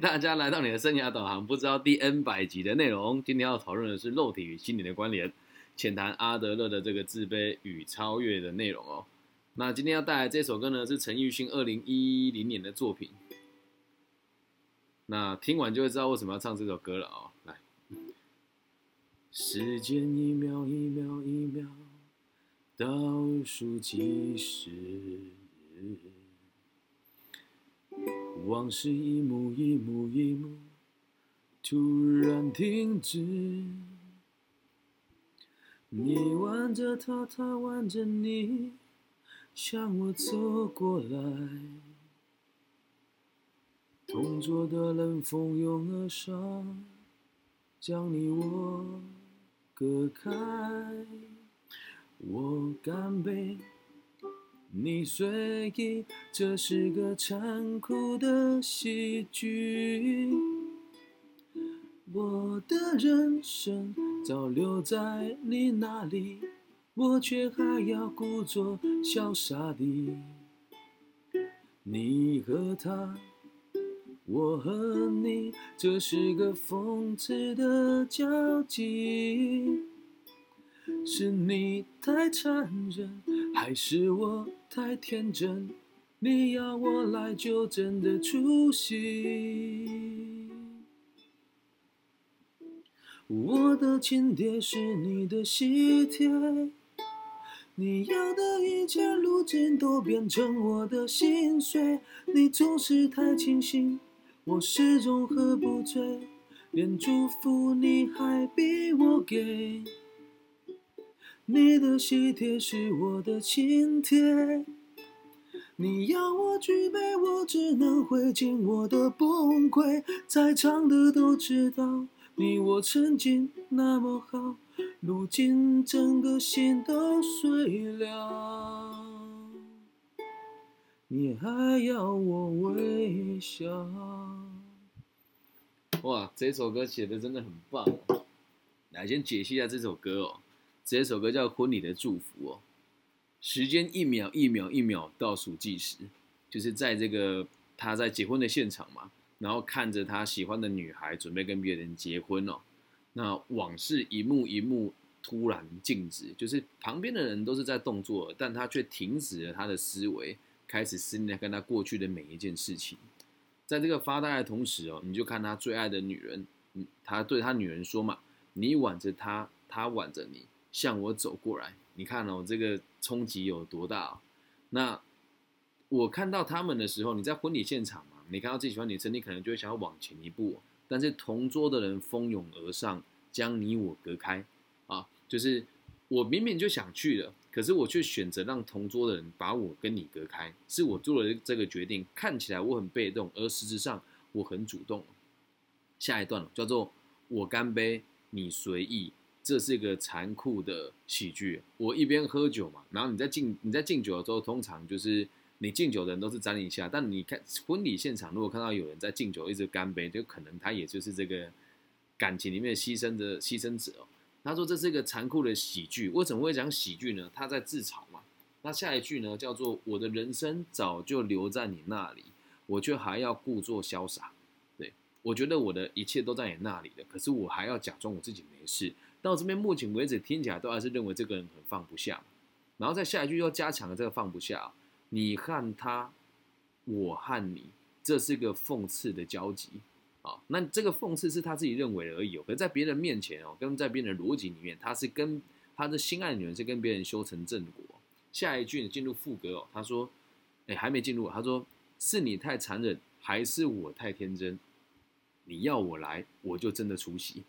大家来到你的生涯导航，不知道第 N 百集的内容。今天要讨论的是肉体与心理的关联，浅谈阿德勒的这个自卑与超越的内容哦。那今天要带来这首歌呢，是陈奕迅二零一零年的作品。那听完就会知道为什么要唱这首歌了哦。来，时间一秒一秒一秒倒数计时。往事一幕一幕一幕突然停止，你挽着他，他挽着你，向我走过来。同桌的人蜂拥而上，将你我隔开。我干杯。你随意，这是个残酷的喜剧。我的人生早留在你那里，我却还要故作潇洒地。你和他，我和你，这是个讽刺的交集。是你太残忍，还是我？太天真，你要我来就真的出戏。我的请帖是你的喜帖，你要的一切如今都变成我的心碎。你总是太清醒，我始终喝不醉，连祝福你还逼我给。你的喜帖是我的请帖，你要我举杯，我只能会尽我的崩溃。在场的都知道，你我曾经那么好，如今整个心都碎了，你还要我微笑？哇，这首歌写的真的很棒。来，先解析一下这首歌哦。这首歌叫《婚礼的祝福》哦，时间一秒一秒一秒倒数计时，就是在这个他在结婚的现场嘛，然后看着他喜欢的女孩准备跟别人结婚哦，那往事一幕一幕突然静止，就是旁边的人都是在动作，但他却停止了他的思维，开始思念跟他过去的每一件事情。在这个发呆的同时哦，你就看他最爱的女人，嗯，他对他女人说嘛：“你挽着他，他挽着你。”向我走过来，你看哦，这个冲击有多大？那我看到他们的时候，你在婚礼现场嘛，你看到自己喜欢女生，你可能就会想要往前一步，但是同桌的人蜂拥而上，将你我隔开啊！就是我明明就想去了，可是我却选择让同桌的人把我跟你隔开，是我做了这个决定。看起来我很被动，而实质上我很主动。下一段叫做“我干杯，你随意”。这是一个残酷的喜剧。我一边喝酒嘛，然后你在敬你在敬酒的时候，通常就是你敬酒的人都是沾一下。但你看婚礼现场，如果看到有人在敬酒，一直干杯，就可能他也就是这个感情里面牺牲的牺牲者哦。他说这是一个残酷的喜剧。为什么会讲喜剧呢？他在自嘲嘛。那下一句呢，叫做我的人生早就留在你那里，我却还要故作潇洒。对我觉得我的一切都在你那里的，可是我还要假装我自己没事。到这边目前为止听起来都还是认为这个人很放不下，然后在下一句又加强了这个放不下。你和他，我和你，这是个讽刺的交集啊。那这个讽刺是他自己认为而已。可是在别人面前哦，跟在别人的逻辑里面，他是跟他的心爱的女人是跟别人修成正果。下一句进入副歌哦，他说：“哎，还没进入。”他说：“是你太残忍，还是我太天真？你要我来，我就真的出席。”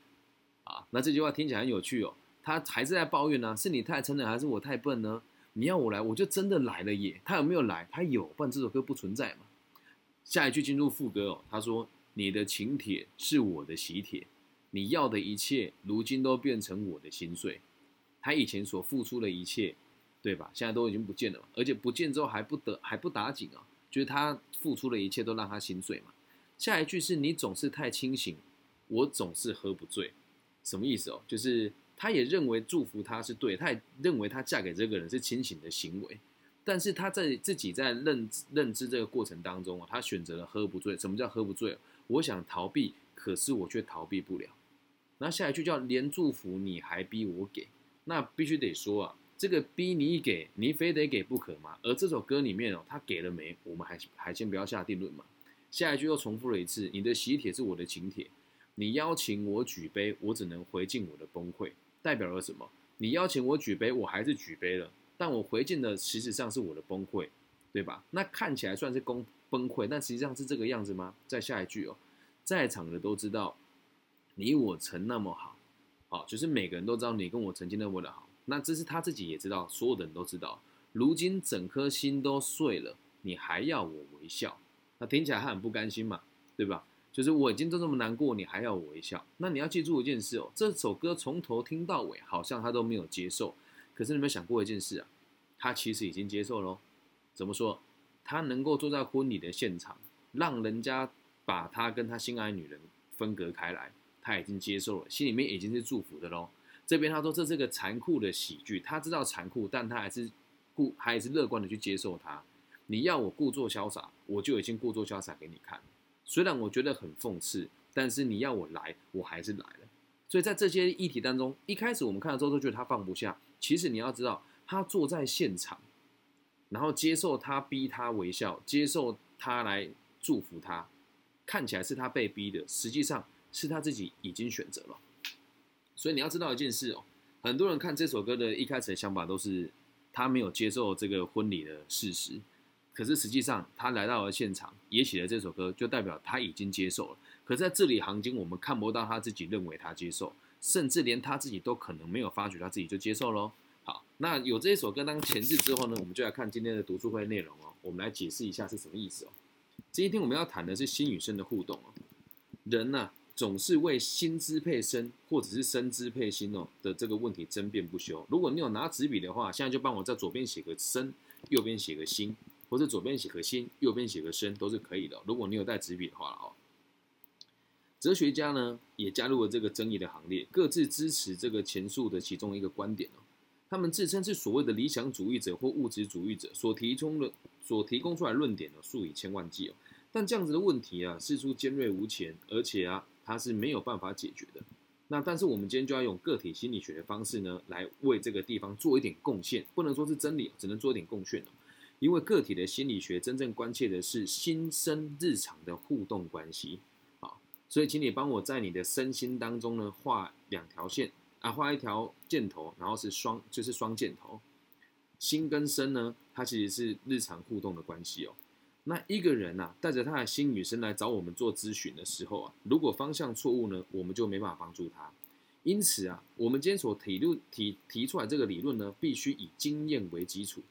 啊，那这句话听起来很有趣哦。他还是在抱怨呢，是你太撑了，还是我太笨呢？你要我来，我就真的来了耶。他有没有来？他有，不然这首歌不存在嘛。下一句进入副歌哦，他说：“你的请帖是我的喜帖，你要的一切，如今都变成我的心碎。他以前所付出的一切，对吧？现在都已经不见了。而且不见之后还不得还不打紧啊，就是他付出的一切都让他心碎嘛。下一句是你总是太清醒，我总是喝不醉。”什么意思哦？就是他也认为祝福他是对，他也认为他嫁给这个人是清醒的行为，但是他在自己在认认知这个过程当中啊，他选择了喝不醉。什么叫喝不醉？我想逃避，可是我却逃避不了。那下一句叫连祝福你还逼我给，那必须得说啊，这个逼你给，你非得给不可吗？而这首歌里面哦，他给了没？我们还还先不要下定论嘛。下一句又重复了一次，你的喜帖是我的请帖，你邀请我举杯，我只能回敬我的崩溃，代表了什么？你邀请我举杯，我还是举杯了，但我回敬的实质上是我的崩溃，对吧？那看起来算是崩崩溃，但实际上是这个样子吗？在下一句哦，在场的都知道，你我曾那么好，好，就是每个人都知道你跟我曾经那么的好，那这是他自己也知道，所有的人都知道，如今整颗心都碎了，你还要我微笑？那听起来他很不甘心嘛，对吧？就是我已经都这么难过，你还要我微笑？那你要记住一件事哦，这首歌从头听到尾，好像他都没有接受。可是你有没有想过一件事啊？他其实已经接受喽。怎么说？他能够坐在婚礼的现场，让人家把他跟他心爱女人分隔开来，他已经接受了，心里面已经是祝福的喽。这边他说这是个残酷的喜剧，他知道残酷，但他还是故还是乐观的去接受它。你要我故作潇洒，我就已经故作潇洒给你看。虽然我觉得很讽刺，但是你要我来，我还是来了。所以在这些议题当中，一开始我们看了之后都觉得他放不下。其实你要知道，他坐在现场，然后接受他逼他微笑，接受他来祝福他，看起来是他被逼的，实际上是他自己已经选择了。所以你要知道一件事哦，很多人看这首歌的一开始的想法都是他没有接受这个婚礼的事实。可是实际上，他来到了现场，也写了这首歌，就代表他已经接受了。可是在字里行间，我们看不到他自己认为他接受，甚至连他自己都可能没有发觉他自己就接受喽。好，那有这一首歌当前置之后呢，我们就来看今天的读书会内容哦。我们来解释一下是什么意思哦。今天我们要谈的是心与身的互动哦。人呐，总是为心支配身，或者是身支配心哦的这个问题争辩不休。如果你有拿纸笔的话，现在就帮我在左边写个身，右边写个心。或者左边写个心，右边写个身，都是可以的。如果你有带纸笔的话哦。哲学家呢也加入了这个争议的行列，各自支持这个前述的其中一个观点哦。他们自称是所谓的理想主义者或物质主义者，所提供的所提供出来论点呢数以千万计哦。但这样子的问题啊，事出尖锐无前，而且啊，它是没有办法解决的。那但是我们今天就要用个体心理学的方式呢，来为这个地方做一点贡献，不能说是真理，只能做一点贡献哦。因为个体的心理学真正关切的是心身日常的互动关系，好，所以请你帮我在你的身心当中呢画两条线啊，画一条箭头，然后是双就是双箭头，心跟身呢，它其实是日常互动的关系哦。那一个人呐，带着他的心与身来找我们做咨询的时候啊，如果方向错误呢，我们就没办法帮助他。因此啊，我们今天所提论提提出来这个理论呢，必须以经验为基础。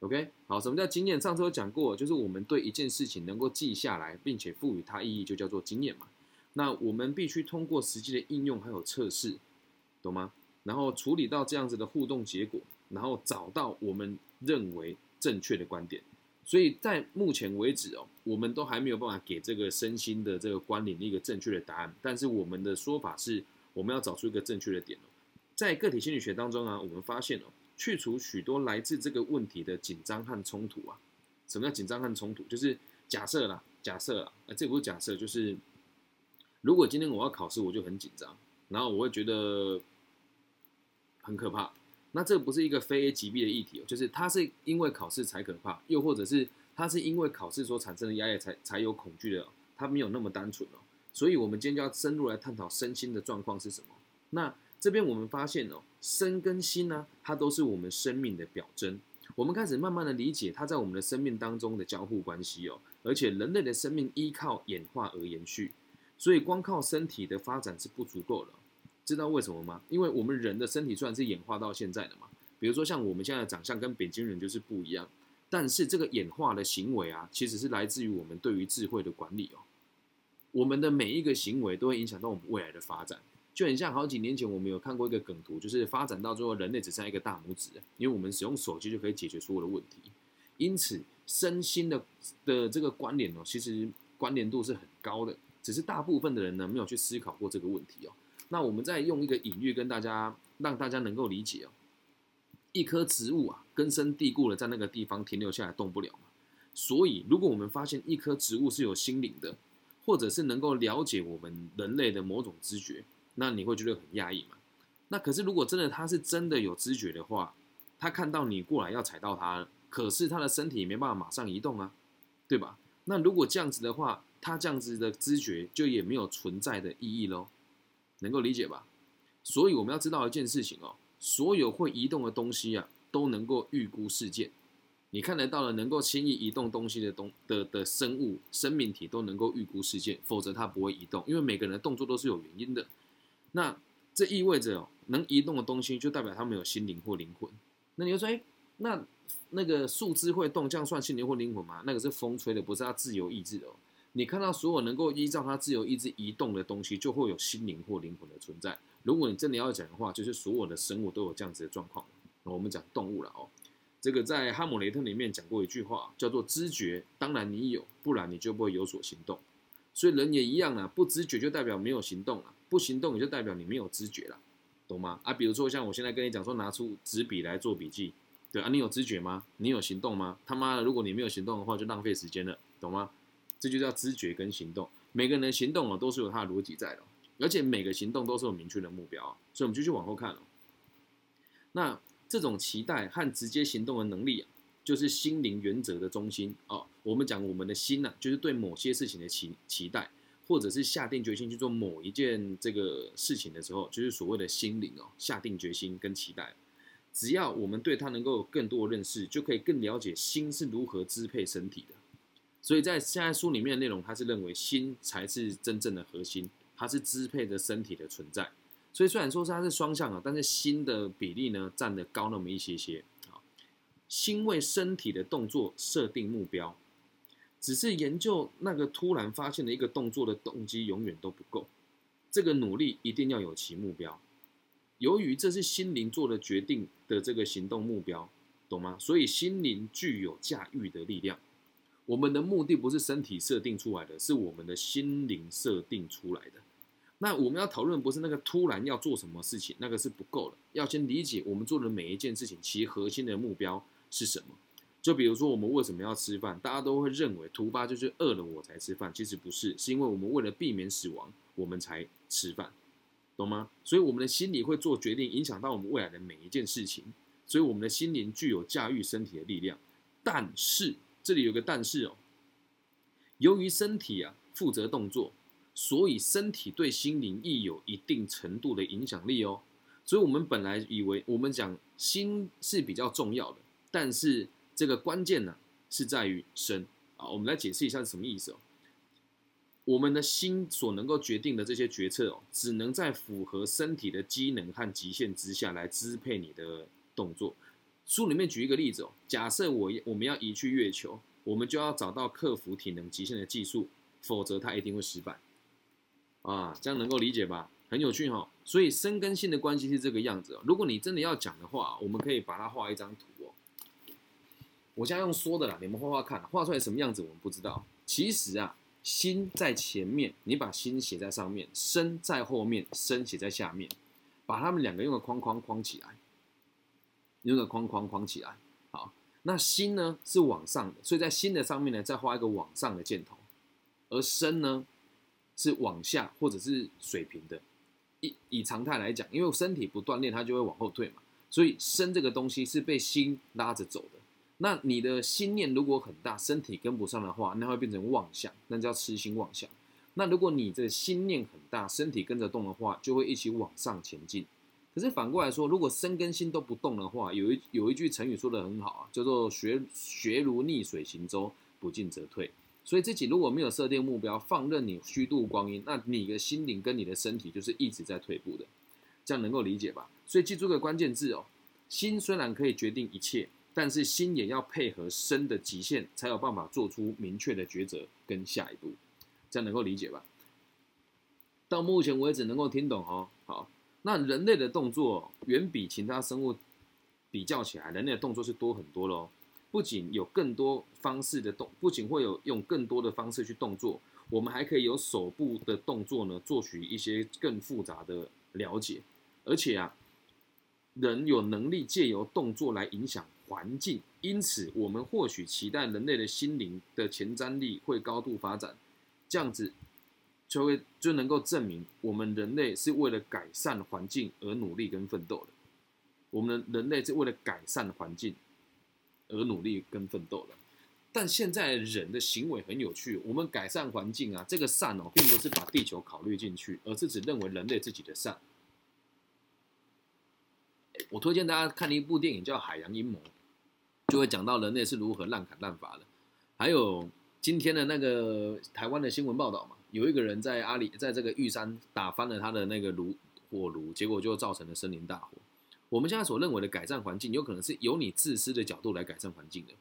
OK，好，什么叫经验？上次有讲过，就是我们对一件事情能够记下来，并且赋予它意义，就叫做经验嘛。那我们必须通过实际的应用还有测试，懂吗？然后处理到这样子的互动结果，然后找到我们认为正确的观点。所以在目前为止哦，我们都还没有办法给这个身心的这个关联一个正确的答案。但是我们的说法是，我们要找出一个正确的点哦。在个体心理学当中啊，我们发现哦。去除许多来自这个问题的紧张和冲突啊！什么叫紧张和冲突？就是假设啦，假设啊，这不是假设，就是如果今天我要考试，我就很紧张，然后我会觉得很可怕。那这不是一个非 A 即 B 的议题哦，就是它是因为考试才可怕，又或者是它是因为考试所产生的压力才才有恐惧的，它没有那么单纯哦。所以，我们今天就要深入来探讨身心的状况是什么。那这边我们发现哦。身跟心呢，它都是我们生命的表征。我们开始慢慢的理解它在我们的生命当中的交互关系哦。而且人类的生命依靠演化而延续，所以光靠身体的发展是不足够的。知道为什么吗？因为我们人的身体虽然是演化到现在的嘛，比如说像我们现在的长相跟北京人就是不一样，但是这个演化的行为啊，其实是来自于我们对于智慧的管理哦。我们的每一个行为都会影响到我们未来的发展。就很像好几年前我们有看过一个梗图，就是发展到最后人类只剩下一个大拇指，因为我们使用手机就可以解决所有的问题。因此，身心的的这个关联哦，其实关联度是很高的，只是大部分的人呢没有去思考过这个问题哦。那我们再用一个隐喻跟大家，让大家能够理解哦。一棵植物啊，根深蒂固的在那个地方停留下来动不了嘛。所以，如果我们发现一棵植物是有心灵的，或者是能够了解我们人类的某种知觉，那你会觉得很压抑嘛？那可是如果真的他是真的有知觉的话，他看到你过来要踩到他，可是他的身体没办法马上移动啊，对吧？那如果这样子的话，他这样子的知觉就也没有存在的意义喽，能够理解吧？所以我们要知道一件事情哦，所有会移动的东西啊，都能够预估事件。你看得到了能够轻易移动东西的东的的生物生命体都能够预估事件，否则它不会移动，因为每个人的动作都是有原因的。那这意味着哦，能移动的东西就代表他们有心灵或灵魂。那你就说，哎，那那个树枝会动，这样算心灵或灵魂吗？那个是风吹的，不是它自由意志的哦。你看到所有能够依照它自由意志移动的东西，就会有心灵或灵魂的存在。如果你真的要讲的话，就是所有的生物都有这样子的状况。我们讲动物了哦，这个在《哈姆雷特》里面讲过一句话，叫做“知觉”。当然你有，不然你就不会有所行动。所以人也一样啊，不知觉就代表没有行动了，不行动也就代表你没有知觉了，懂吗？啊，比如说像我现在跟你讲说，拿出纸笔来做笔记，对啊，你有知觉吗？你有行动吗？他妈的，如果你没有行动的话，就浪费时间了，懂吗？这就叫知觉跟行动，每个人的行动哦都是有它的逻辑在的，而且每个行动都是有明确的目标，所以我们就去往后看了。那这种期待和直接行动的能力啊，就是心灵原则的中心哦。我们讲我们的心呢，就是对某些事情的期期待，或者是下定决心去做某一件这个事情的时候，就是所谓的心灵哦，下定决心跟期待。只要我们对它能够有更多的认识，就可以更了解心是如何支配身体的。所以在现在书里面的内容，他是认为心才是真正的核心，它是支配着身体的存在。所以虽然说是它是双向的，但是心的比例呢占的高那么一些些。啊，心为身体的动作设定目标，只是研究那个突然发现的一个动作的动机永远都不够，这个努力一定要有其目标。由于这是心灵做的决定的这个行动目标，懂吗？所以心灵具有驾驭的力量。我们的目的不是身体设定出来的，是我们的心灵设定出来的。那我们要讨论不是那个突然要做什么事情，那个是不够的。要先理解我们做的每一件事情，其核心的目标是什么。就比如说我们为什么要吃饭，大家都会认为突发就是饿了我才吃饭，其实不是，是因为我们为了避免死亡，我们才吃饭，懂吗？所以我们的心理会做决定，影响到我们未来的每一件事情。所以我们的心灵具有驾驭身体的力量，但是。这里有个但是哦，由于身体啊负责动作，所以身体对心灵亦有一定程度的影响力哦。所以我们本来以为我们讲心是比较重要的，但是这个关键呢是在于身啊。我们来解释一下是什么意思哦。我们的心所能够决定的这些决策哦，只能在符合身体的机能和极限之下来支配你的动作。书里面举一个例子哦，假设我我们要移去月球，我们就要找到克服体能极限的技术，否则它一定会失败。啊，这样能够理解吧？很有趣哈。所以生跟心的关系是这个样子哦。如果你真的要讲的话，我们可以把它画一张图。我现在用说的啦，你们画画看，画出来什么样子我们不知道。其实啊，心在前面，你把心写在上面；身在后面，身写在下面，把它们两个用个框框框起来。用个框框框起来，好，那心呢是往上的，所以在心的上面呢再画一个往上的箭头，而身呢是往下或者是水平的。以以常态来讲，因为身体不锻炼，它就会往后退嘛，所以身这个东西是被心拉着走的。那你的心念如果很大，身体跟不上的话，那会变成妄想，那叫痴心妄想。那如果你的心念很大，身体跟着动的话，就会一起往上前进。可是反过来说，如果身跟心都不动的话，有一有一句成语说的很好啊，叫做“学学如逆水行舟，不进则退”。所以自己如果没有设定目标，放任你虚度光阴，那你的心灵跟你的身体就是一直在退步的。这样能够理解吧？所以记住个关键字哦，心虽然可以决定一切，但是心也要配合身的极限，才有办法做出明确的抉择跟下一步。这样能够理解吧？到目前为止能够听懂哦，好。那人类的动作远比其他生物比较起来，人类的动作是多很多喽。不仅有更多方式的动，不仅会有用更多的方式去动作，我们还可以有手部的动作呢，做取一些更复杂的了解。而且啊，人有能力借由动作来影响环境，因此我们或许期待人类的心灵的前瞻力会高度发展。这样子就会就能够证明我们人类是为了改善环境而努力跟奋斗的。我们人类是为了改善环境而努力跟奋斗的。但现在人的行为很有趣，我们改善环境啊，这个善哦，并不是把地球考虑进去，而是只认为人类自己的善。我推荐大家看一部电影叫《海洋阴谋》，就会讲到人类是如何滥砍滥伐的。还有今天的那个台湾的新闻报道嘛，有一个人在阿里，在这个玉山打翻了他的那个炉火炉，结果就造成了森林大火。我们现在所认为的改善环境，有可能是由你自私的角度来改善环境的。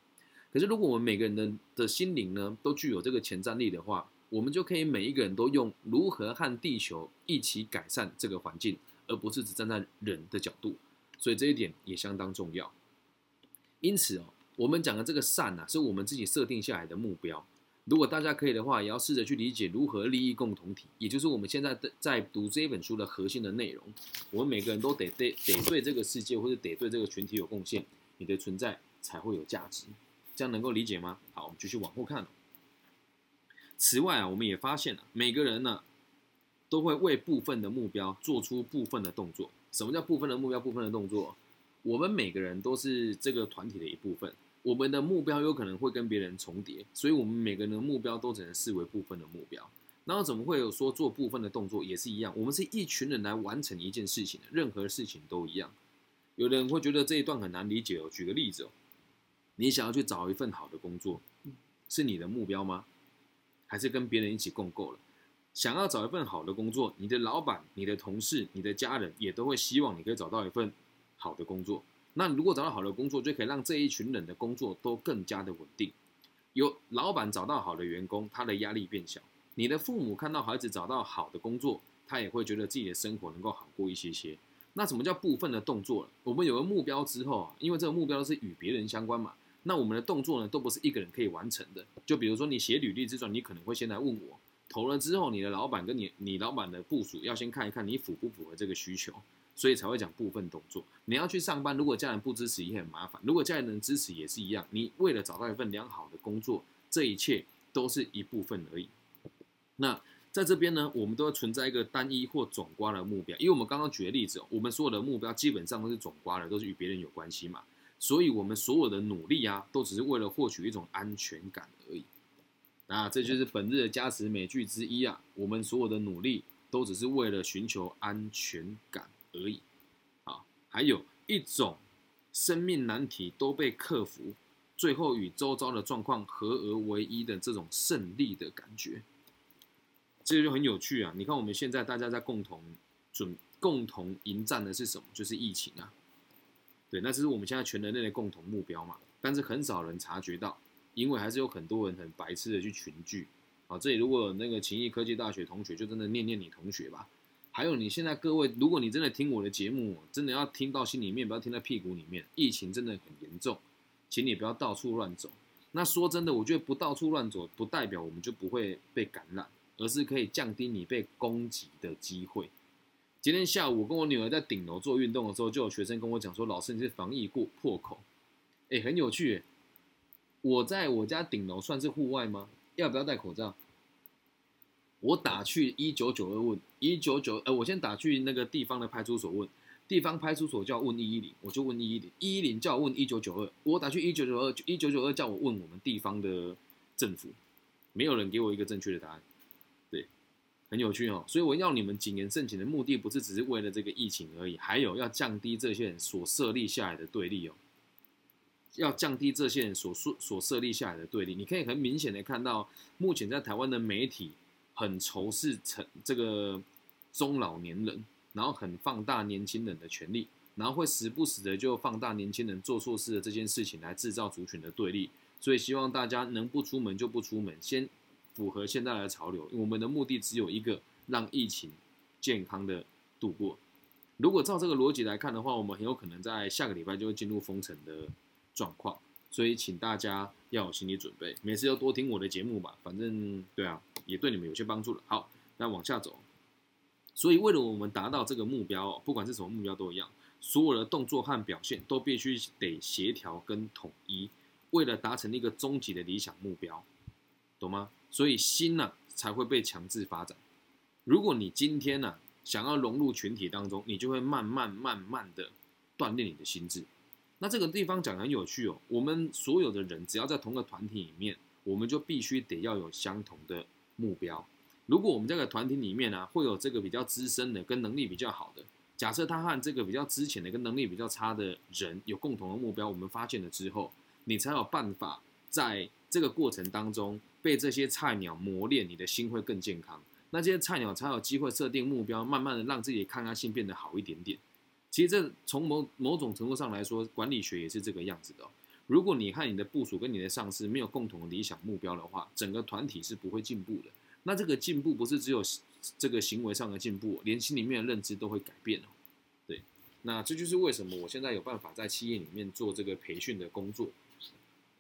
可是，如果我们每个人的的心灵呢，都具有这个前瞻力的话，我们就可以每一个人都用如何和地球一起改善这个环境，而不是只站在人的角度。所以这一点也相当重要。因此哦，我们讲的这个善呐，是我们自己设定下来的目标。如果大家可以的话，也要试着去理解如何利益共同体，也就是我们现在的在读这本书的核心的内容。我们每个人都得得得对这个世界或者得对这个群体有贡献，你的存在才会有价值。这样能够理解吗？好，我们继续往后看。此外啊，我们也发现了每个人呢，都会为部分的目标做出部分的动作。什么叫部分的目标、部分的动作？我们每个人都是这个团体的一部分，我们的目标有可能会跟别人重叠，所以我们每个人的目标都只能视为部分的目标。然后怎么会有说做部分的动作也是一样？我们是一群人来完成一件事情的，任何事情都一样。有的人会觉得这一段很难理解哦。举个例子哦。你想要去找一份好的工作，是你的目标吗？还是跟别人一起共构了？想要找一份好的工作，你的老板、你的同事、你的家人也都会希望你可以找到一份好的工作。那如果找到好的工作，就可以让这一群人的工作都更加的稳定。有老板找到好的员工，他的压力变小。你的父母看到孩子找到好的工作，他也会觉得自己的生活能够好过一些些。那什么叫部分的动作？我们有个目标之后啊，因为这个目标是与别人相关嘛。那我们的动作呢，都不是一个人可以完成的。就比如说你写履历之前，你可能会先来问我，投了之后，你的老板跟你你老板的部署要先看一看你符不符合这个需求，所以才会讲部分动作。你要去上班，如果家人不支持也很麻烦；如果家人能支持也是一样。你为了找到一份良好的工作，这一切都是一部分而已。那在这边呢，我们都要存在一个单一或总瓜的目标，因为我们刚刚举的例子，我们所有的目标基本上都是总瓜的，都是与别人有关系嘛。所以，我们所有的努力啊，都只是为了获取一种安全感而已。那这就是本日的加持美句之一啊。我们所有的努力都只是为了寻求安全感而已。啊，还有一种生命难题都被克服，最后与周遭的状况合而为一的这种胜利的感觉，这个就很有趣啊。你看，我们现在大家在共同准共同迎战的是什么？就是疫情啊。对，那这是我们现在全人类的共同目标嘛？但是很少人察觉到，因为还是有很多人很白痴的去群聚。啊，这里如果那个勤益科技大学同学，就真的念念你同学吧。还有你现在各位，如果你真的听我的节目，真的要听到心里面，不要听在屁股里面。疫情真的很严重，请你不要到处乱走。那说真的，我觉得不到处乱走，不代表我们就不会被感染，而是可以降低你被攻击的机会。今天下午，我跟我女儿在顶楼做运动的时候，就有学生跟我讲说：“老师，你是防疫过破口。”哎，很有趣。我在我家顶楼算是户外吗？要不要戴口罩？我打去一九九二问一九九，呃，我先打去那个地方的派出所问，地方派出所叫问一一零，我就问一一零，一一零叫我问一九九二，我打去一九九二，一九九二叫我问我们地方的政府，没有人给我一个正确的答案。对很有趣哦，所以我要你们谨言慎行的目的，不是只是为了这个疫情而已，还有要降低这些人所设立下来的对立哦，要降低这些人所所所设立下来的对立。你可以很明显的看到，目前在台湾的媒体很仇视成这个中老年人，然后很放大年轻人的权利，然后会时不时的就放大年轻人做错事的这件事情来制造族群的对立。所以希望大家能不出门就不出门，先。符合现在的潮流，我们的目的只有一个，让疫情健康的度过。如果照这个逻辑来看的话，我们很有可能在下个礼拜就会进入封城的状况。所以，请大家要有心理准备，每次要多听我的节目吧。反正，对啊，也对你们有些帮助了。好，那往下走。所以，为了我们达到这个目标，不管是什么目标都一样，所有的动作和表现都必须得协调跟统一，为了达成一个终极的理想目标，懂吗？所以心呢才会被强制发展，如果你今天呢、想要融入群体当中，你就会慢慢慢慢的锻炼你的心智。那这个地方讲得很有趣哦，我们所有的人只要在同个团体里面，我们就必须得要有相同的目标。如果我们这个团体里面呢、会有这个比较资深的跟能力比较好的，假设他和这个比较之前的跟能力比较差的人有共同的目标，我们发现了之后，你才有办法在这个过程当中被这些菜鸟磨练，你的心会更健康。那这些菜鸟才有机会设定目标，慢慢的让自己的抗压性变得好一点点。其实这从某某种程度上来说，管理学也是这个样子的、如果你和你的部属跟你的上司没有共同的理想目标的话，整个团体是不会进步的。那这个进步不是只有这个行为上的进步，连心里面的认知都会改变哦。对，那这就是为什么我现在有办法在企业里面做这个培训的工作，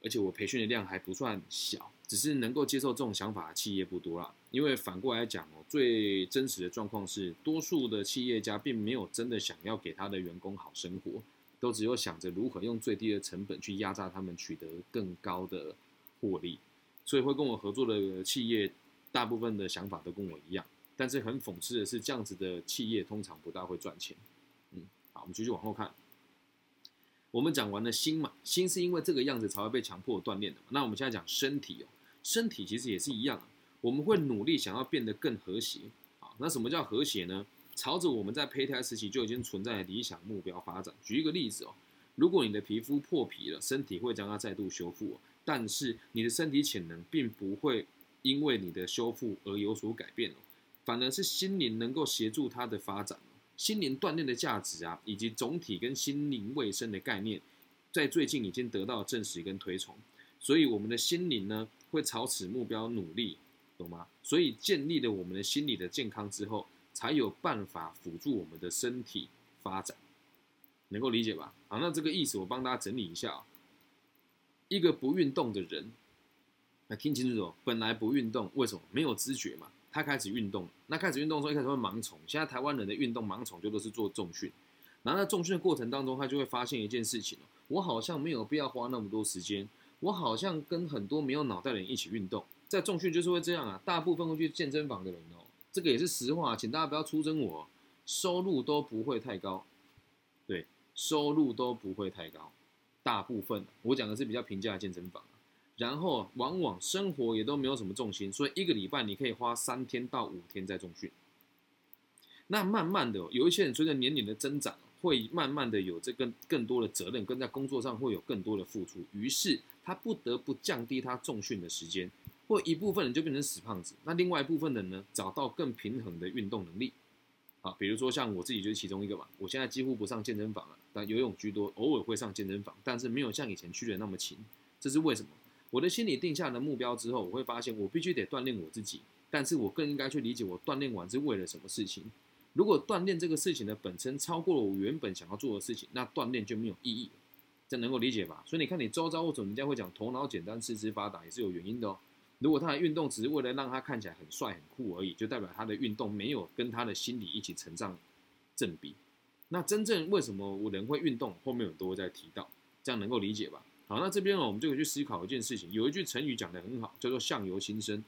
而且我培训的量还不算小，只是能够接受这种想法的企业不多啦。因为反过来讲哦，最真实的状况是，多数的企业家并没有真的想要给他的员工好生活，都只有想着如何用最低的成本去压榨他们，取得更高的获利。所以会跟我合作的企业，大部分的想法都跟我一样。但是很讽刺的是，这样子的企业通常不大会赚钱。嗯，好，我们继续往后看。我们讲完了心嘛，心是因为这个样子才会被强迫锻炼的嘛。那我们现在讲身体哦，身体其实也是一样，我们会努力想要变得更和谐。好，那什么叫和谐呢？朝着我们在胚胎时期就已经存在的理想目标发展。举一个例子哦，如果你的皮肤破皮了，身体会将它再度修复哦，但是你的身体潜能并不会因为你的修复而有所改变哦，反而是心灵能够协助它的发展。心灵锻炼的价值啊，以及总体跟心灵卫生的概念，在最近已经得到证实跟推崇。所以我们的心灵呢，会朝此目标努力，懂吗？所以建立了我们的心理的健康之后，才有办法辅助我们的身体发展，能够理解吧？好，那这个意思我帮大家整理一下、啊。一个不运动的人，那听清楚哦，本来不运动，为什么？没有知觉嘛。他开始运动，那开始运动的时候，一开始会盲从。现在台湾人的运动盲从就都是做重训，然后在重训的过程当中，他就会发现一件事情哦我好像没有必要花那么多时间，我好像跟很多没有脑袋的人一起运动。在重训就是会这样啊，大部分会去健身房的人哦，这个也是实话，请大家不要出征我，收入都不会太高，对，收入都不会太高，大部分我讲的是比较平价的健身房。然后往往生活也都没有什么重心，所以一个礼拜你可以花三天到五天在重训。那慢慢的，有一些人随着年龄的增长，会慢慢的有这更更多的责任，跟在工作上会有更多的付出，于是他不得不降低他重训的时间，或一部分人就变成死胖子，那另外一部分人呢，找到更平衡的运动能力。啊，比如说像我自己就是其中一个嘛，我现在几乎不上健身房了，但游泳居多，偶尔会上健身房，但是没有像以前去的那么勤，这是为什么？我的心里定下了目标之后，我会发现我必须得锻炼我自己，但是我更应该去理解我锻炼完是为了什么事情。如果锻炼这个事情的本身超过了我原本想要做的事情，那锻炼就没有意义了。这能够理解吧？所以你看，你周遭为什么人家会讲头脑简单、四肢发达，也是有原因的哦。如果他的运动只是为了让他看起来很帅、很酷而已，就代表他的运动没有跟他的心理一起成长正比。那真正为什么我人会运动，后面我都会再提到，这样能够理解吧？好，那这边哦，我们就可以去思考一件事情。有一句成语讲得很好，叫做“相由心生”。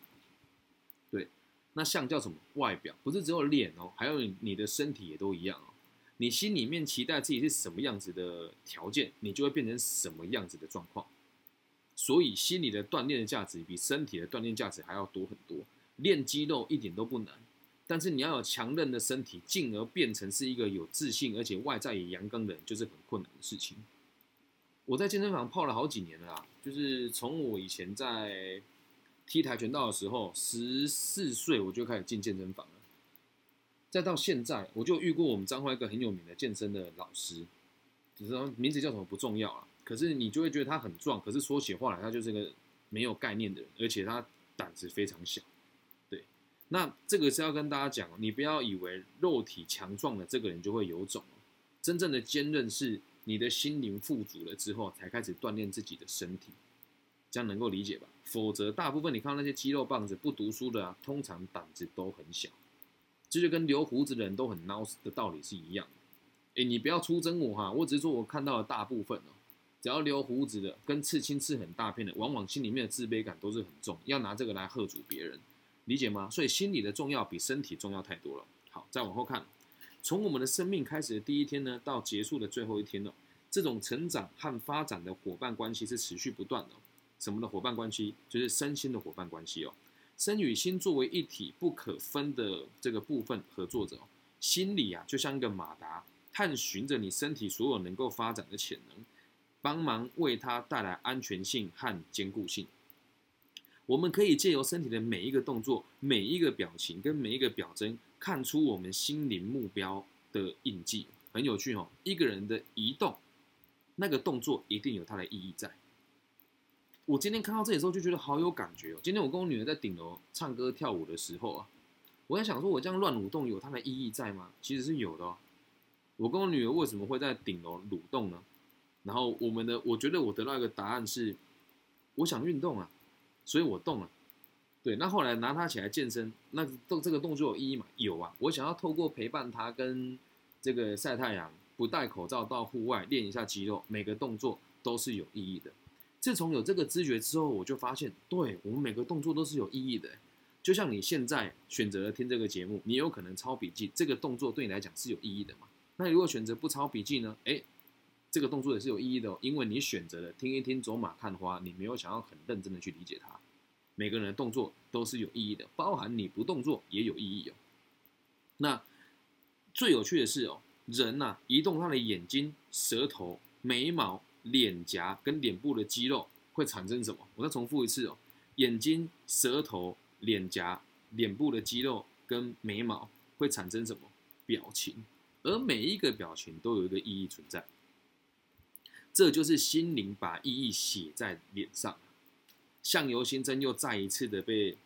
对，那相叫什么？外表，不是只有脸哦，还有你的身体也都一样哦。你心里面期待自己是什么样子的条件，你就会变成什么样子的状况。所以，心理的锻炼的价值比身体的锻炼价值还要多很多。练肌肉一点都不难，但是你要有强韧的身体，进而变成是一个有自信而且外在也阳刚的人，就是很困难的事情。我在健身房泡了好几年了啦，就是从我以前在踢跆拳道的时候，十四岁我就开始进健身房了，再到现在，我就遇过我们彰化一个很有名的健身的老师，只是名字叫什么不重要啊，可是你就会觉得他很壮，可是说起话来他就是个没有概念的人，而且他胆子非常小。对，那这个是要跟大家讲，你不要以为肉体强壮的这个人就会有种，真正的坚韧是。你的心灵富足了之后，才开始锻炼自己的身体，这样能够理解吧？否则，大部分你看到那些肌肉棒子不读书的啊，通常胆子都很小，这就跟留胡子的人都很孬的道理是一样的。哎，你不要出征我哈，我只是说我看到的大部分哦，只要留胡子的跟刺青刺很大片的，往往心里面的自卑感都是很重，要拿这个来喝阻别人。理解吗？所以心理的重要比身体重要太多了。好，再往后看，从我们的生命开始的第一天呢，到结束的最后一天呢，这种成长和发展的伙伴关系是持续不断的。什么的伙伴关系？就是身心的伙伴关系哦。身与心作为一体不可分的这个部分合作者，心理啊就像一个马达，探寻着你身体所有能够发展的潜能，帮忙为它带来安全性和坚固性。我们可以借由身体的每一个动作、每一个表情跟每一个表征，看出我们心灵目标的印记。很有趣哦，一个人的移动，那个动作一定有它的意义在。我今天看到这里时候就觉得好有感觉哦。今天我跟我女儿在顶楼唱歌跳舞的时候啊，我在想说，我这样乱舞动有它的意义在吗？其实是有的哦。我跟我女儿为什么会在顶楼蠕动呢？然后我们的，我觉得我得到一个答案是，我想运动啊，所以我动了。对，那后来拿它起来健身，那动这个动作有意义吗？有啊，我想要透过陪伴它跟这个晒太阳，不戴口罩到户外练一下肌肉，每个动作都是有意义的。自从有这个知觉之后，我就发现，对我们每个动作都是有意义的。就像你现在选择了听这个节目，你有可能抄笔记，这个动作对你来讲是有意义的嘛？那如果选择不抄笔记呢？诶，这个动作也是有意义的哦，因为你选择了听一听走马看花，你没有想要很认真的去理解它。每个人的动作都是有意义的，包含你不动作也有意义哦。那最有趣的是哦，人呐，移动他的眼睛、舌头、眉毛。脸颊跟脸部的肌肉会产生什么？我再重复一次哦，眼睛、舌头、脸颊、脸部的肌肉跟眉毛会产生什么表情？而每一个表情都有一个意义存在，这就是心灵把意义写在脸上。相由心生又再一次的被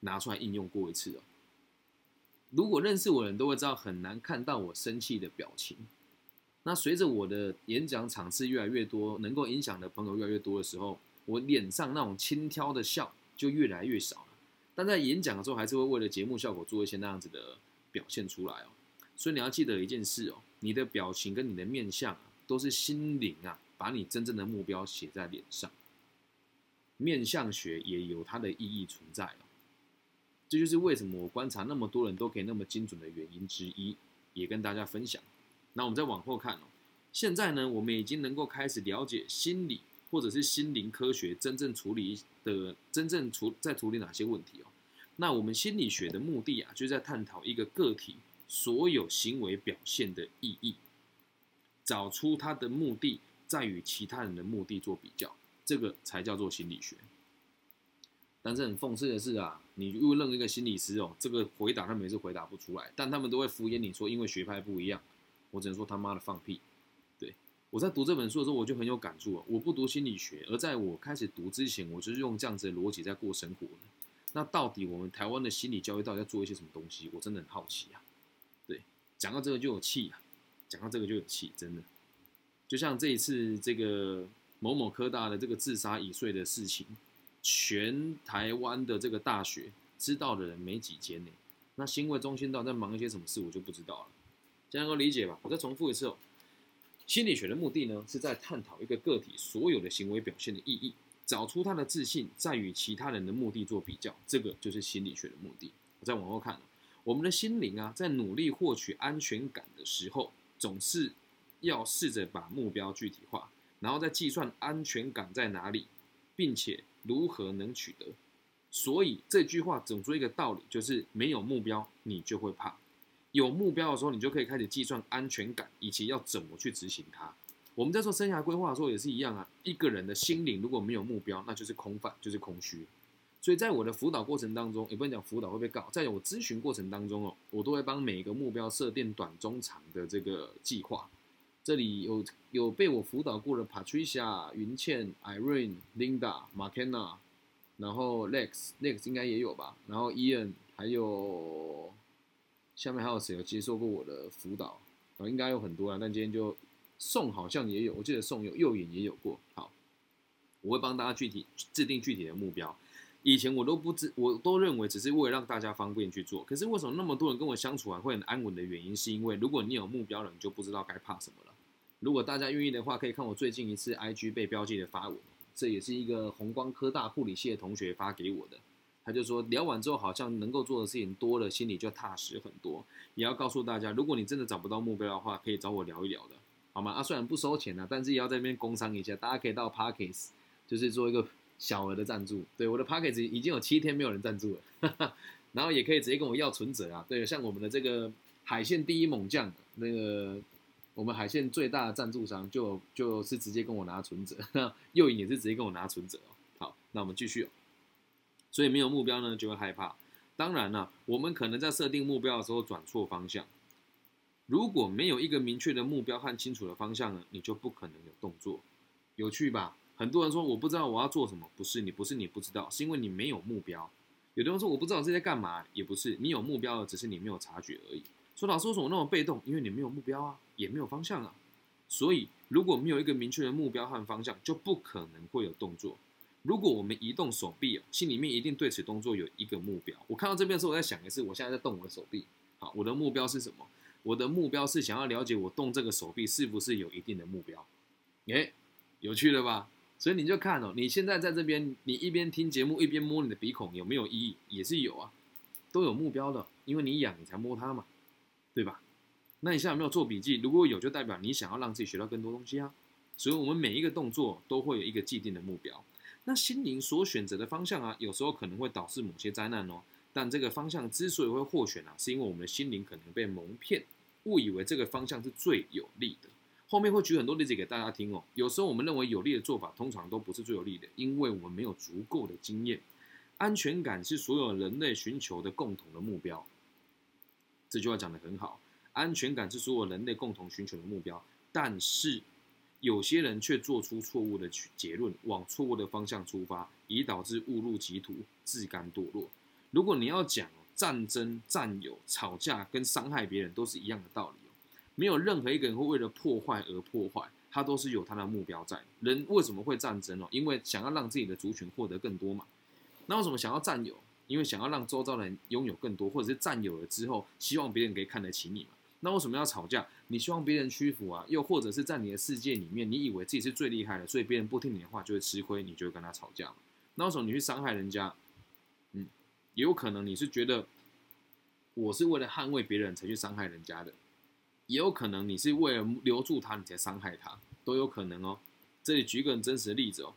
拿出来应用过一次哦。如果认识我的人都会知道，很难看到我生气的表情。那随着我的演讲场次越来越多，能够影响的朋友越来越多的时候，我脸上那种轻佻的笑就越来越少了。但在演讲的时候，还是会为了节目效果做一些那样子的表现出来哦。所以你要记得一件事哦，你的表情跟你的面相，都是心灵啊，把你真正的目标写在脸上。面相学也有它的意义存在哦。这就是为什么我观察那么多人都可以那么精准的原因之一，也跟大家分享。那我们再往后看哦，现在呢，我们已经能够开始了解心理或者是心灵科学真正处理的真正处在处理哪些问题哦。那我们心理学的目的啊，就是在探讨一个个体所有行为表现的意义，找出他的目的，在与其他人的目的做比较，这个才叫做心理学。但是很讽刺的是啊，你问任何一个心理师哦，这个回答他们也是回答不出来，但他们都会敷衍你说，因为学派不一样。我只能说他妈的放屁！对我在读这本书的时候，我就很有感触啊。我不读心理学，而在我开始读之前，我就是用这样子的逻辑在过生活。那到底我们台湾的心理教育到底在做一些什么东西？我真的很好奇啊。对，讲到这个就有气啊，讲到这个就有气，真的。就像这一次这个某某科大的这个自杀已遂的事情，全台湾的这个大学知道的人没几间呢。那新卫中心到底在忙一些什么事，我就不知道了。这样能够理解吧？我再重复一次哦。心理学的目的呢，是在探讨一个个体所有的行为表现的意义，找出他的自信，在与其他人的目的做比较，这个就是心理学的目的。我再往后看我们的心灵啊，在努力获取安全感的时候，总是要试着把目标具体化，然后再计算安全感在哪里，并且如何能取得。所以这句话总说一个道理，就是没有目标，你就会怕。有目标的时候，你就可以开始计算安全感，以及要怎么去执行它。我们在做生涯规划的时候也是一样啊。一个人的心灵如果没有目标，那就是空泛，就是空虚。所以在我的辅导过程当中，也不能讲辅导会被告，在我咨询过程当中哦，我都会帮每一个目标设定短、中、长的这个计划。这里有有被我辅导过的 Patricia、云倩、Irene、Linda、Markena，然后 Lex，Lex 应该也有吧，然后 Ian 还有。下面还有谁有接受过我的辅导？啊，应该有很多啊。但今天就宋好像也有，我记得宋有右眼也有过。好，我会帮大家具体制定具体的目标。以前我都不知，我都认为只是为了让大家方便去做。可是为什么那么多人跟我相处完会很安稳的原因，是因为如果你有目标了，你就不知道该怕什么了。如果大家愿意的话，可以看我最近一次 IG 被标记的发文，这也是一个红光科大护理系的同学发给我的。他就说聊完之后好像能够做的事情多了，心里就踏实很多。也要告诉大家，如果你真的找不到目标的话，可以找我聊一聊的，好吗？啊，虽然不收钱啊，但是也要在那边工商一下，大家可以到 Parkes，就是做一个小额的赞助。对，我的 Parkes 已经有七天没有人赞助了，然后也可以直接跟我要存折啊。对，像我们的这个海线第一猛将，那个我们海线最大的赞助商，就就是直接跟我拿存折，右影也是直接跟我拿存折哦。好，那我们继续。所以没有目标呢，就会害怕。当然了，我们可能在设定目标的时候转错方向。如果没有一个明确的目标和清楚的方向呢，你就不可能有动作。有趣吧？很多人说我不知道我要做什么，不是你不是你不知道，是因为你没有目标。有的人说我不知道这在干嘛，也不是你有目标了，只是你没有察觉而已。说老师为什么那么被动？因为你没有目标啊，也没有方向啊。所以如果没有一个明确的目标和方向，就不可能会有动作。如果我们移动手臂啊，心里面一定对此动作有一个目标。我看到这边的时候，我在想的是，我现在在动我的手臂。好，我的目标是什么？我的目标是想要了解我动这个手臂是不是有一定的目标。诶，有趣了吧？所以你就看哦，你现在在这边，你一边听节目一边摸你的鼻孔，有没有意义？也是有啊，都有目标的，因为你痒你才摸它嘛，对吧？那你现在有没有做笔记？如果有，就代表你想要让自己学到更多东西啊。所以我们每一个动作都会有一个既定的目标。那心灵所选择的方向啊，有时候可能会导致某些灾难哦。但这个方向之所以会获选啊，是因为我们的心灵可能被蒙骗，误以为这个方向是最有利的。后面会举很多例子给大家听哦。有时候我们认为有利的做法，通常都不是最有利的，因为我们没有足够的经验。安全感是所有人类寻求的共同的目标。这句话讲得很好，安全感是所有人类共同寻求的目标，但是。有些人却做出错误的结论，往错误的方向出发，以导致误入歧途，自甘堕落。如果你要讲战争、占有、吵架跟伤害别人都是一样的道理，没有任何一个人会为了破坏而破坏，他都是有他的目标在。人为什么会战争哦？因为想要让自己的族群获得更多嘛。那为什么想要占有？因为想要让周遭人拥有更多，或者是占有了之后，希望别人可以看得起你嘛。那为什么要吵架？你希望别人屈服啊？又或者是在你的世界里面，你以为自己是最厉害的，所以别人不听你的话就会吃亏，你就会跟他吵架那为什么你去伤害人家？嗯，也有可能你是觉得我是为了捍卫别人才去伤害人家的，也有可能你是为了留住他你才伤害他，都有可能哦。这里举一个很真实的例子哦。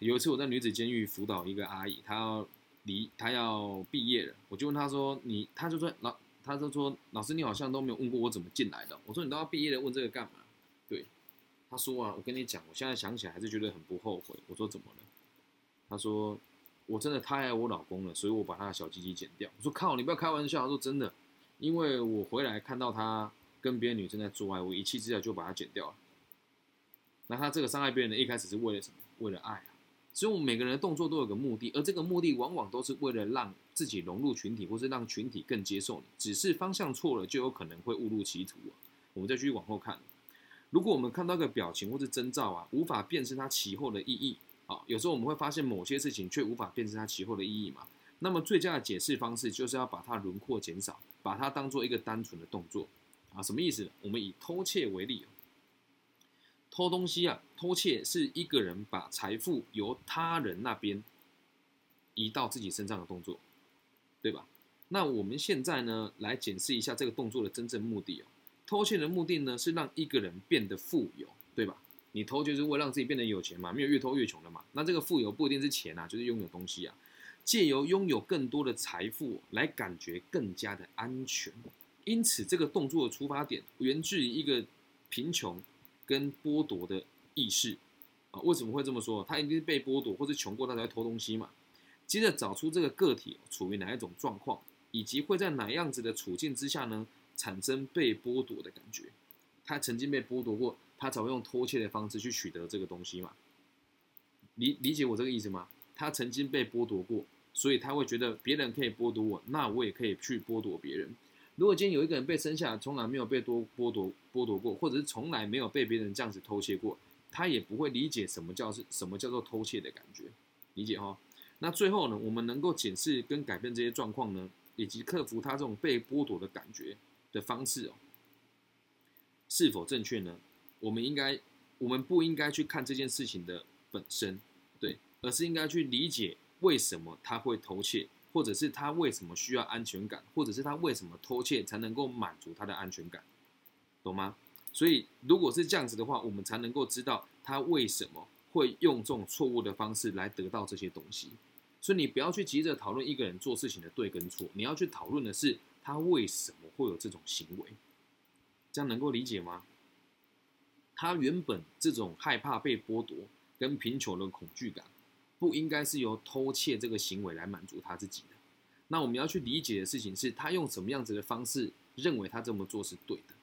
有一次我在女子监狱辅导一个阿姨，她要离她要毕业了，我就问她说：“你？”她就说：“老。”她就说：“老师，你好像都没有问过我怎么进来的。”我说：“你都要毕业了，问这个干嘛？”对，她说：“啊，我跟你讲，我现在想起来还是觉得很不后悔。”我说：“怎么了？”她说：“我真的太爱我老公了，所以我把他的小鸡鸡剪掉。”我说：“靠，你不要开玩笑。”她说：“真的，因为我回来看到他跟别的女生在做爱，我一气之下就把他剪掉了。”那他这个伤害别人的一开始是为了什么？为了爱啊！所以，我们每个人的动作都有个目的，而这个目的往往都是为了让自己融入群体，或是让群体更接受你。只是方向错了，就有可能会误入歧途啊！我们再继续往后看，如果我们看到个表情或是征兆啊，无法辨识它其后的意义啊，有时候我们会发现某些事情却无法辨识它其后的意义嘛。那么，最佳的解释方式就是要把它轮廓减少，把它当做一个单纯的动作啊。什么意思？我们以偷窃为例。偷东西啊，偷窃是一个人把财富由他人那边移到自己身上的动作，对吧？那我们现在呢，来检视一下这个动作的真正目的哦。偷窃的目的呢，是让一个人变得富有，对吧？你偷就是为了让自己变得有钱嘛，没有越偷越穷的嘛。那这个富有不一定是钱啊，就是拥有东西啊，借由拥有更多的财富来感觉更加的安全。因此，这个动作的出发点源自于一个贫穷。跟剥夺的意识啊，为什么会这么说？他一定是被剥夺或者穷过，他才会偷东西嘛。接着找出这个个体处于哪一种状况，以及会在哪样子的处境之下呢，产生被剥夺的感觉。他曾经被剥夺过，他才会用偷窃的方式去取得这个东西嘛。理理解我这个意思吗？他曾经被剥夺过，所以他会觉得别人可以剥夺我，那我也可以去剥夺别人。如果今天有一个人被生下来，从来没有被多剥夺剥夺过，或者是从来没有被别人这样子偷窃过，他也不会理解什么叫是什么叫做偷窃的感觉，理解哈？那最后呢，我们能够检视跟改变这些状况呢，以及克服他这种被剥夺的感觉的方式哦，是否正确呢？我们应该，我们不应该去看这件事情的本身，对，而是应该去理解为什么他会偷窃，或者是他为什么需要安全感，或者是他为什么偷窃才能够满足他的安全感，懂吗？所以如果是这样子的话，我们才能够知道他为什么会用这种错误的方式来得到这些东西。所以你不要去急着讨论一个人做事情的对跟错，你要去讨论的是他为什么会有这种行为。这样能够理解吗？他原本这种害怕被剥夺跟贫穷的恐惧感，不应该是由偷窃这个行为来满足他自己的。那我们要去理解的事情是他用什么样子的方式认为他这么做是对的。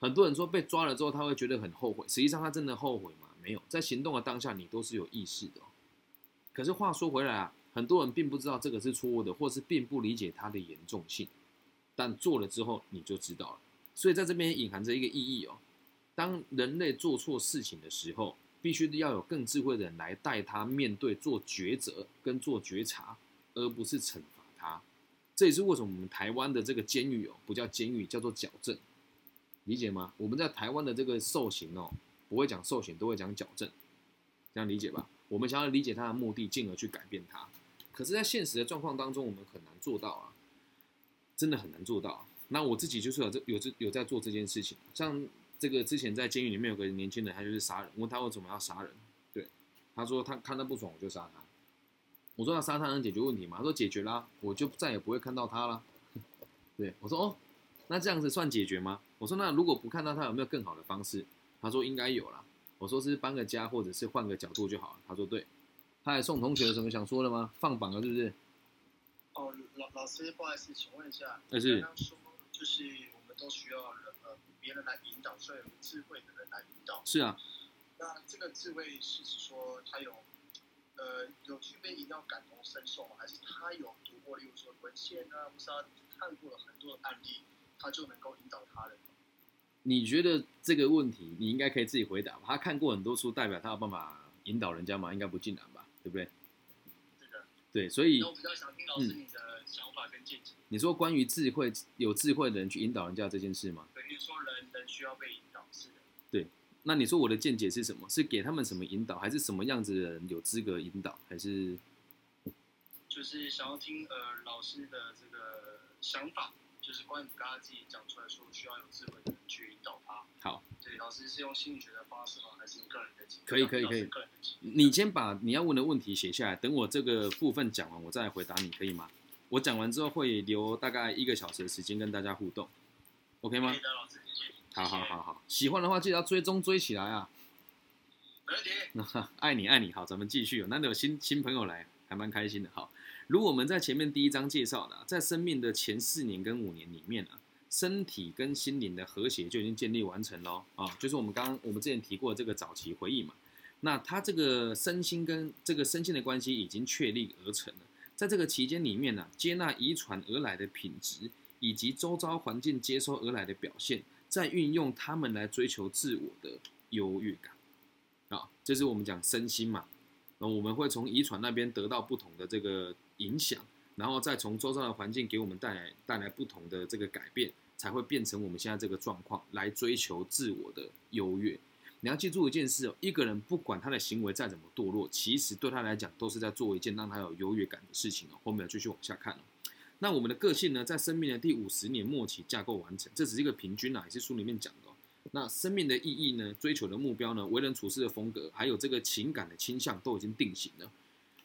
很多人说被抓了之后他会觉得很后悔，实际上他真的后悔吗？没有，在行动的当下你都是有意识的。可是话说回来啊，很多人并不知道这个是错误的，或是并不理解它的严重性，但做了之后你就知道了。所以在这边隐含着一个意义哦。当人类做错事情的时候，必须要有更智慧的人来带他面对做抉择跟做觉察，而不是惩罚他。这也是为什么我们台湾的这个监狱哦，不叫监狱，叫做矫正，理解吗？我们在台湾的这个受刑哦，不会讲受刑，都会讲矫正，这样理解吧？我们想要理解他的目的，进而去改变他。可是，在现实的状况当中，我们很难做到啊，真的很难做到。那我自己就是有这有这有在做这件事情，像。这个之前在监狱里面有个年轻人，他就是杀人。问他为什么要杀人？对，他说他看他不爽，我就杀他。我说那杀他能解决问题吗？他说解决啦，我就再也不会看到他了。对我说哦，那这样子算解决吗？我说那如果不看到他，有没有更好的方式？他说应该有啦。我说是搬个家，或者是换个角度就好了。他说对。他还送同学有什么想说的吗？放榜了是不是？哦，老老师不好意思，请问一下，但是刚刚说就是我们都需要人。别人来引导，需要有智慧的人来引导。是啊，那这个智慧是指说他有，呃，有具备一定要感同身受吗？还是他有读过，例如说文献啊，或是他看过了很多的案例，他就能够引导他人？你觉得这个问题，你应该可以自己回答吧？他看过很多书，代表他有办法引导人家吗？应该不尽然吧？对不对？这个对，所以我比较想听老师你的想法跟见解。你说关于智慧，有智慧的人去引导人家这件事吗？对，你说人人需要被引导，是的。对，那你说我的见解是什么？是给他们什么引导，还是什么样子的人有资格引导？还是就是想要听呃老师的这个想法，就是关于刚刚自己讲出来说需要有智慧的人去引导他。好，对，老师是用心理学的方式吗？还是个人的？可以，可以，可以。你先把你要问的问题写下来，等我这个部分讲完，我再来回答你，可以吗？我讲完之后会留大概一个小时的时间跟大家互动，OK 吗？好好好好，喜欢的话记得要追踪追起来啊！没问题。爱你爱你，好，咱们继续。难得有新新朋友来，还蛮开心的。好，如果我们在前面第一章介绍的，在生命的前四年跟五年里面啊，身体跟心灵的和谐就已经建立完成喽啊，就是我们刚刚我们之前提过这个早期回忆嘛。那他这个身心跟这个身心的关系已经确立而成了。在这个期间里面呢，接纳遗传而来的品质，以及周遭环境接收而来的表现，再运用他们来追求自我的优越感，啊，这是我们讲身心嘛。那我们会从遗传那边得到不同的这个影响，然后再从周遭的环境给我们带来带来不同的这个改变，才会变成我们现在这个状况，来追求自我的优越。你要记住一件事哦，一个人不管他的行为再怎么堕落，其实对他来讲都是在做一件让他有优越感的事情哦。后面继续往下看哦。那我们的个性呢，在生命的第五十年末期架构完成，这只是一个平均啊，也是书里面讲的。那生命的意义呢，追求的目标呢，为人处事的风格，还有这个情感的倾向都已经定型了。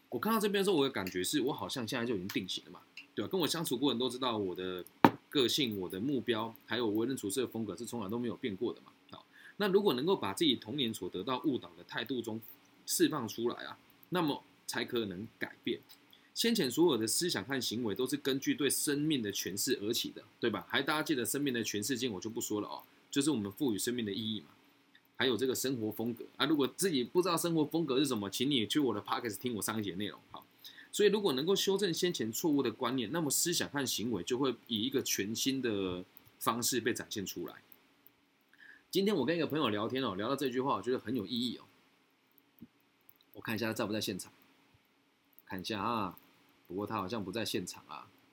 我看到这边的时候，我的感觉是我好像现在就已经定型了嘛，对吧？跟我相处过的人都知道，我的个性、我的目标，还有为人处事的风格是从来都没有变过的嘛。那如果能够把自己童年所得到误导的态度中释放出来啊，那么才可能改变。先前所有的思想和行为都是根据对生命的诠释而起的，对吧？还大家记得生命的诠释性，我就不说了哦，就是我们赋予生命的意义嘛。还有这个生活风格啊，如果自己不知道生活风格是什么，请你去我的 p o c k e t 听我上一节内容。好，所以如果能够修正先前错误的观念，那么思想和行为就会以一个全新的方式被展现出来。今天我跟一个朋友聊天哦，聊到这句话，我觉得很有意义哦。我看一下他在不在现场，看一下啊。不过他好像不在现场啊。